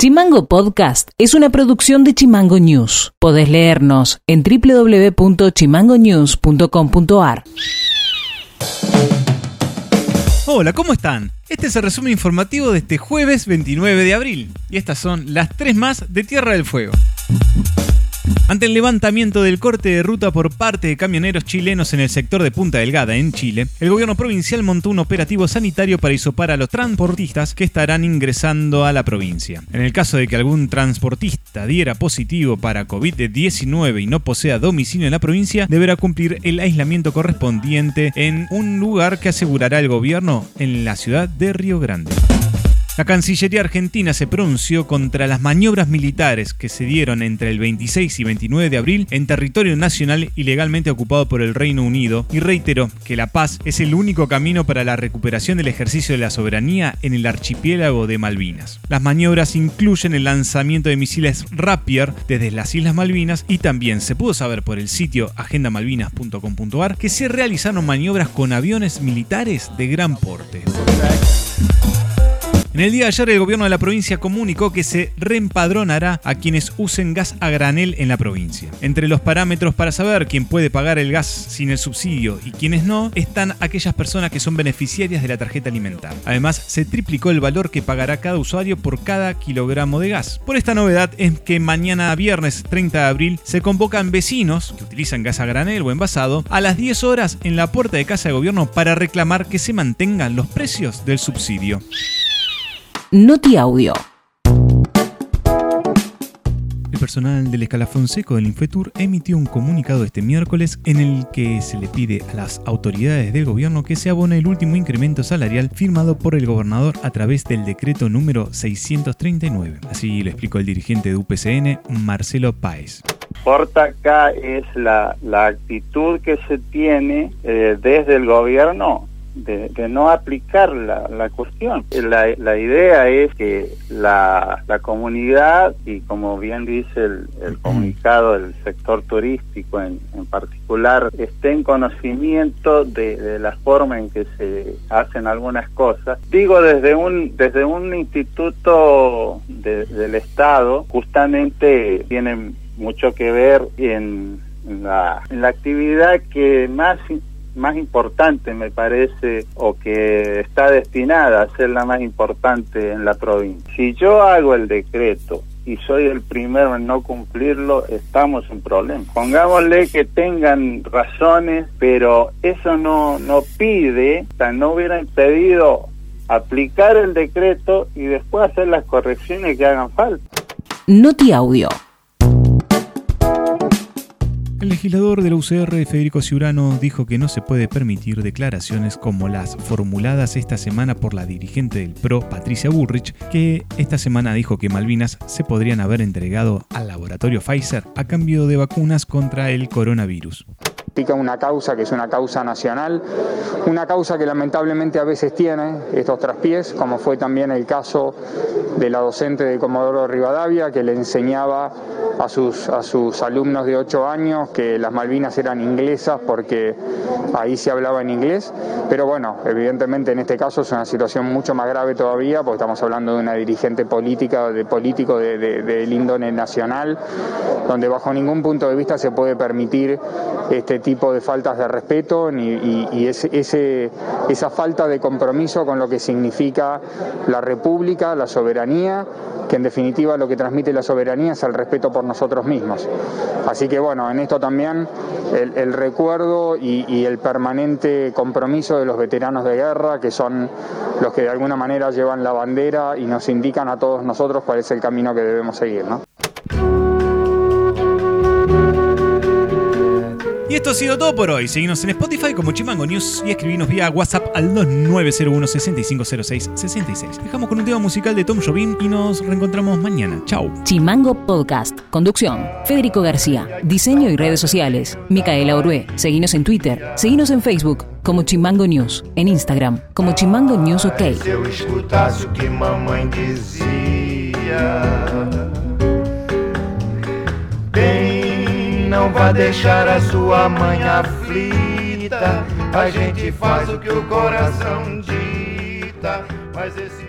Chimango Podcast es una producción de Chimango News. Podés leernos en www.chimangonews.com.ar. Hola, ¿cómo están? Este es el resumen informativo de este jueves 29 de abril y estas son las tres más de Tierra del Fuego. Ante el levantamiento del corte de ruta por parte de camioneros chilenos en el sector de Punta Delgada, en Chile, el gobierno provincial montó un operativo sanitario para isopar a los transportistas que estarán ingresando a la provincia. En el caso de que algún transportista diera positivo para COVID-19 y no posea domicilio en la provincia, deberá cumplir el aislamiento correspondiente en un lugar que asegurará el gobierno en la ciudad de Río Grande. La Cancillería Argentina se pronunció contra las maniobras militares que se dieron entre el 26 y 29 de abril en territorio nacional ilegalmente ocupado por el Reino Unido y reiteró que la paz es el único camino para la recuperación del ejercicio de la soberanía en el archipiélago de Malvinas. Las maniobras incluyen el lanzamiento de misiles Rapier desde las Islas Malvinas y también se pudo saber por el sitio agendamalvinas.com.ar que se realizaron maniobras con aviones militares de gran porte. En el día de ayer el gobierno de la provincia comunicó que se reempadronará a quienes usen gas a granel en la provincia. Entre los parámetros para saber quién puede pagar el gas sin el subsidio y quiénes no, están aquellas personas que son beneficiarias de la tarjeta alimentar. Además, se triplicó el valor que pagará cada usuario por cada kilogramo de gas. Por esta novedad es que mañana viernes 30 de abril se convocan vecinos que utilizan gas a granel o envasado a las 10 horas en la puerta de casa de gobierno para reclamar que se mantengan los precios del subsidio. Noti Audio. El personal del escalafón seco del Infetur emitió un comunicado este miércoles en el que se le pide a las autoridades del gobierno que se abone el último incremento salarial firmado por el gobernador a través del decreto número 639. Así lo explicó el dirigente de UPCN, Marcelo Páez. Importa acá es la, actitud que se tiene eh, desde el gobierno de, no aplicar la, la cuestión. La, la, idea es que la, la, comunidad, y como bien dice el, el comunicado del sector turístico en, en, particular, esté en conocimiento de, de, la forma en que se hacen algunas cosas. Digo, desde un, desde un instituto del Estado, justamente tienen mucho que ver en la, en la actividad que más más importante, me parece, o que está destinada a ser la más importante en la provincia. Si yo hago el decreto y soy el primero en no cumplirlo, estamos en problemas. Pongámosle que tengan razones, pero eso no, no pide, o sea, no hubieran pedido aplicar el decreto y después hacer las correcciones que hagan falta. Noti Audio. El legislador de la UCR, Federico Ciurano, dijo que no se puede permitir declaraciones como las formuladas esta semana por la dirigente del PRO, Patricia Bullrich, que esta semana dijo que Malvinas se podrían haber entregado al laboratorio Pfizer a cambio de vacunas contra el coronavirus una causa que es una causa nacional, una causa que lamentablemente a veces tiene estos traspiés, como fue también el caso de la docente de Comodoro Rivadavia, que le enseñaba a sus, a sus alumnos de 8 años que las Malvinas eran inglesas porque ahí se hablaba en inglés, pero bueno, evidentemente en este caso es una situación mucho más grave todavía, porque estamos hablando de una dirigente política, de político del de, de índole nacional, donde bajo ningún punto de vista se puede permitir este tipo de faltas de respeto y, ese, esa falta de compromiso con lo que significa la República, la soberanía, que en definitiva lo que transmite la soberanía es el respeto por nosotros mismos. Así que bueno, en esto también el, recuerdo y, y, el permanente compromiso de los veteranos de guerra, que son los que de alguna manera llevan la bandera y nos indican a todos nosotros cuál es el camino que debemos seguir. ¿no? Y esto ha sido todo por hoy. Seguimos en Spotify como Chimango News y escribinos vía WhatsApp al 2901 6506 66. Dejamos con un tema musical de Tom Jobim y nos reencontramos mañana. Chao. Chimango Podcast. Conducción. Federico García. Diseño y redes sociales. Micaela Orué. Seguinos en Twitter. Seguinos en Facebook como Chimango News. En Instagram como Chimango News OK. Não vá deixar a sua mãe aflita. A gente faz o que o coração dita, mas esse